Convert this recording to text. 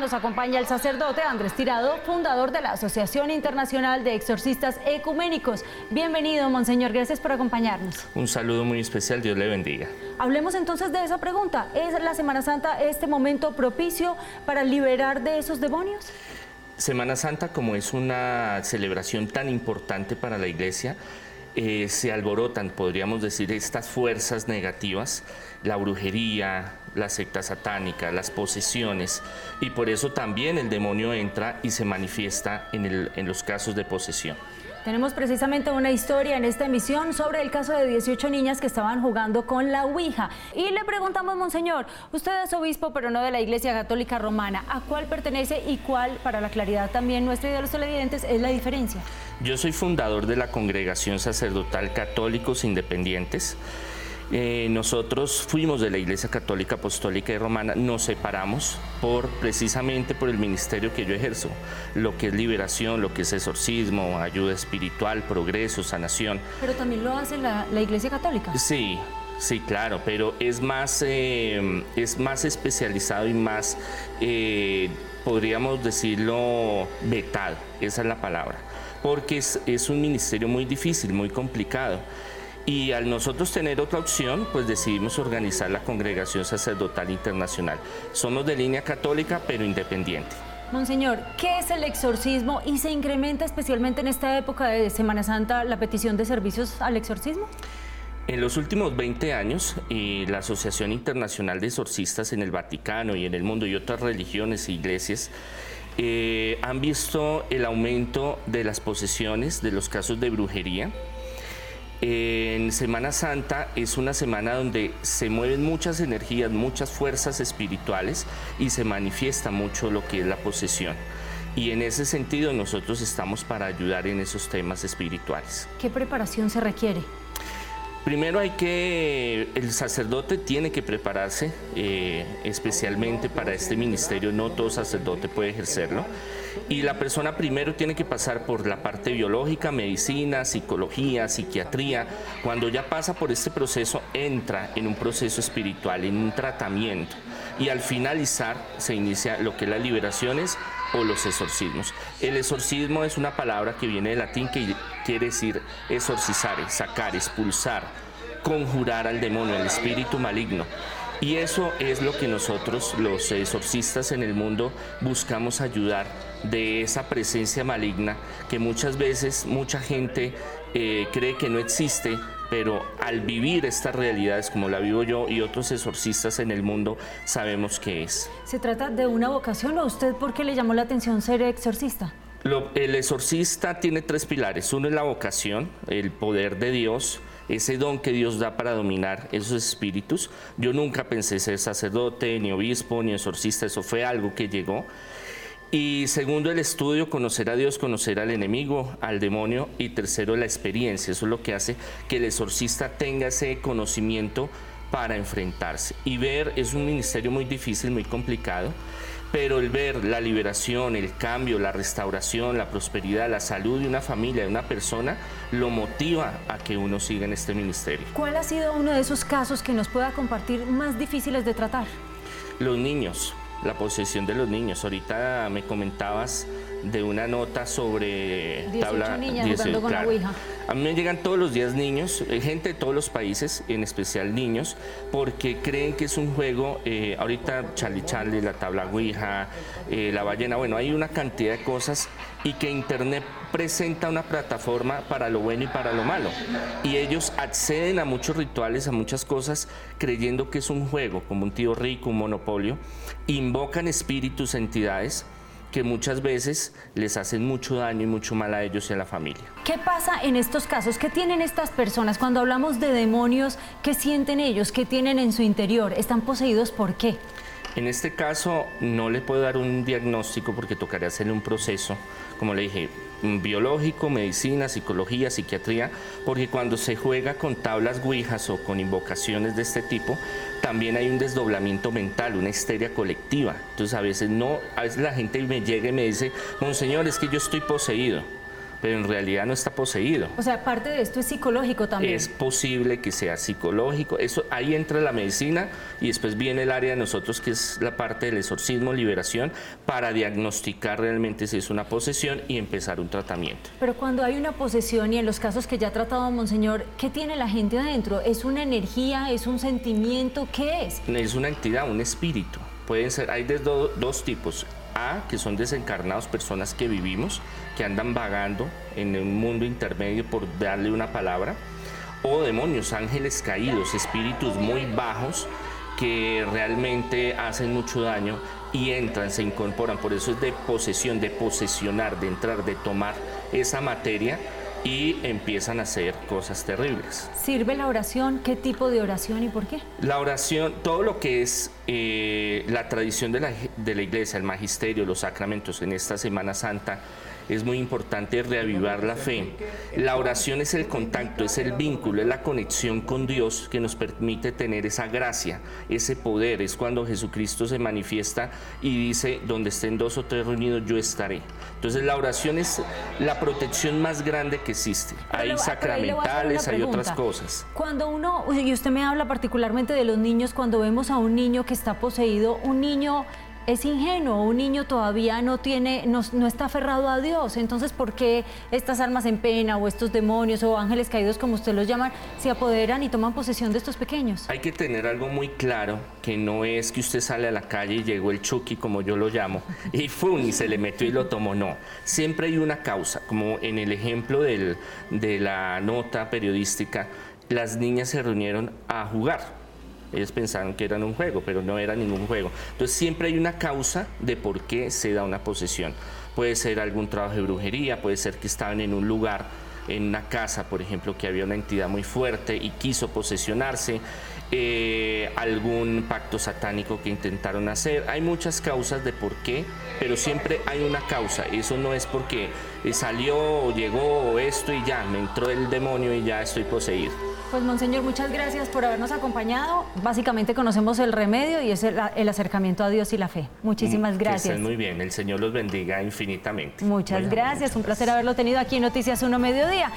Nos acompaña el sacerdote Andrés Tirado, fundador de la Asociación Internacional de Exorcistas Ecuménicos. Bienvenido, Monseñor, gracias por acompañarnos. Un saludo muy especial, Dios le bendiga. Hablemos entonces de esa pregunta. ¿Es la Semana Santa este momento propicio para liberar de esos demonios? Semana Santa, como es una celebración tan importante para la Iglesia, eh, se alborotan, podríamos decir, estas fuerzas negativas, la brujería, la secta satánica, las posesiones, y por eso también el demonio entra y se manifiesta en, en los casos de posesión. Tenemos precisamente una historia en esta emisión sobre el caso de 18 niñas que estaban jugando con la Ouija. Y le preguntamos, Monseñor, usted es obispo, pero no de la Iglesia Católica Romana. ¿A cuál pertenece y cuál, para la claridad también nuestra y de los televidentes, es la diferencia? Yo soy fundador de la Congregación Sacerdotal Católicos Independientes. Eh, nosotros fuimos de la Iglesia Católica Apostólica y Romana, nos separamos por precisamente por el ministerio que yo ejerzo, lo que es liberación, lo que es exorcismo, ayuda espiritual, progreso, sanación. Pero también lo hace la, Iglesia Católica. Sí, Sí, claro, pero es más, eh, es más especializado y más, eh, podríamos decirlo, vetado, esa es la palabra, porque es un ministerio muy difícil, muy complicado. Y al nosotros tener otra opción, pues decidimos organizar la Congregación Sacerdotal Internacional. Somos de línea católica, pero independiente. Monseñor, ¿qué es el exorcismo y se incrementa especialmente en esta época de Semana Santa la petición de servicios al exorcismo? En los últimos 20 años, la Asociación Internacional de Exorcistas en el Vaticano y en el mundo y otras religiones e iglesias eh, han visto el aumento de las posesiones, de los casos de brujería, en Semana Santa es una semana donde se mueven muchas energías, muchas fuerzas espirituales y se manifiesta mucho lo que es la posesión. Y en ese sentido nosotros estamos para ayudar en esos temas espirituales. ¿Qué preparación se requiere? Primero hay que, el sacerdote tiene que prepararse eh, especialmente para este ministerio, no todo sacerdote puede ejercerlo. Y la persona primero tiene que pasar por la parte biológica, medicina, psicología, psiquiatría. Cuando ya pasa por este proceso, entra en un proceso espiritual, en un tratamiento. Y al finalizar se inicia lo que es las liberaciones o los exorcismos. El exorcismo es una palabra que viene del latín que quiere decir exorcizar, sacar, expulsar, conjurar al demonio, al espíritu maligno. Y eso es lo que nosotros, los exorcistas en el mundo, buscamos ayudar de esa presencia maligna que muchas veces mucha gente eh, cree que no existe, pero al vivir estas realidades como la vivo yo y otros exorcistas en el mundo, sabemos que es. ¿Se trata de una vocación o usted por qué le llamó la atención ser exorcista? el exorcista tiene tres pilares. Uno es la vocación, el poder de Dios, ese don que Dios da para dominar esos espíritus. Yo nunca pensé ser sacerdote, ni obispo, ni exorcista, eso fue algo que llegó. Y segundo, el estudio, conocer a Dios, conocer al enemigo, al demonio. Y tercero, la experiencia. Eso es lo que hace que el exorcista tenga ese conocimiento para enfrentarse. Y ver es un ministerio muy difícil, muy complicado pero el ver la liberación, el cambio, la restauración, la prosperidad, la salud de una familia, de una persona, lo motiva a que uno siga en este ministerio. ¿Cuál ha sido uno de esos casos que nos pueda compartir más difíciles de tratar? Los niños, la posesión de los niños. Ahorita me comentabas de una nota sobre 18 tabla niñas 18, con la Ouija. A mí me llegan todos los días niños, eh, gente de todos los países, en especial niños, porque creen que es un juego, eh, ahorita Charlie Charlie, la tabla Ouija, eh, la ballena, bueno, hay una cantidad de cosas y que Internet presenta una plataforma para lo bueno y para lo malo. Y ellos acceden a muchos rituales, a muchas cosas, creyendo que es un juego, como un tío rico, un monopolio, invocan espíritus, entidades, que muchas veces les hacen mucho daño y mucho mal a ellos y a la familia. ¿Qué pasa en estos casos? ¿Qué tienen estas personas cuando hablamos de demonios? ¿Qué sienten ellos? ¿Qué tienen en su interior? ¿Están poseídos por qué? En este caso no le puedo dar un diagnóstico porque tocaría hacerle un proceso, como le dije, biológico, medicina, psicología, psiquiatría, porque cuando se juega con tablas guijas o con invocaciones de este tipo, también hay un desdoblamiento mental, una histeria colectiva. Entonces a veces no, a veces la gente me llega y me dice, Monseñor, es que yo estoy poseído pero en realidad no está poseído. O sea, parte de esto es psicológico también. Es posible que sea psicológico. Eso ahí entra la medicina y después viene el área de nosotros que es la parte del exorcismo, liberación, para diagnosticar realmente si es una posesión y empezar un tratamiento. Pero cuando hay una posesión y en los casos que ya ha tratado Monseñor, ¿qué tiene la gente adentro? ¿Es una energía? ¿Es un sentimiento? ¿Qué es? Es una entidad, un espíritu. Pueden ser, hay de dos tipos. A, que son desencarnados, personas que vivimos, que andan vagando en un mundo intermedio por darle una palabra, o demonios, ángeles caídos, espíritus muy bajos que realmente hacen mucho daño y entran, se incorporan. Por eso es de posesión, de posesionar, de entrar, de tomar esa materia y empiezan a hacer cosas terribles. ¿Sirve la oración? ¿Qué tipo de oración y por qué? La oración, todo lo que es eh, la tradición de la, de la iglesia, el magisterio, los sacramentos en esta Semana Santa, es muy importante reavivar la fe. La oración es el contacto, es el vínculo, es la conexión con Dios que nos permite tener esa gracia, ese poder. Es cuando Jesucristo se manifiesta y dice, donde estén dos o tres reunidos, yo estaré. Entonces la oración es la protección más grande que existe. hay sacramentales, hay otras cosas. Cuando uno, y usted me habla particularmente de los niños, cuando vemos a un niño que está poseído, un niño es ingenuo, un niño todavía no tiene, no, está aferrado a Dios. Entonces, ¿por qué estas almas en pena o estos demonios o ángeles caídos, como usted los llama, se apoderan y toman posesión de estos pequeños? Hay que tener algo muy claro, que no es que usted sale a la calle y llegó el Chucky, como yo lo llamo, y ¡fum! y se le metió y lo tomó. No, siempre hay una causa, como en el ejemplo de la nota periodística, las niñas se reunieron a jugar ellos pensaron que eran un juego, pero no era ningún juego. Entonces siempre hay una causa de por qué se da una posesión. Puede ser algún trabajo de brujería, puede ser que estaban en un lugar, en una casa, por ejemplo, que había una entidad muy fuerte y quiso posesionarse, eh, algún pacto satánico que intentaron hacer. Hay muchas causas de por qué, pero siempre hay una causa. Eso no es porque salió o llegó esto y ya, me entró el demonio y ya estoy poseído. Pues Monseñor, muchas gracias por habernos acompañado. Básicamente conocemos el remedio y es el, acercamiento a Dios y la fe. Muchísimas gracias. muy bien, el Señor los bendiga infinitamente. Muchas gracias, un placer haberlo tenido aquí en Noticias 1 Mediodía.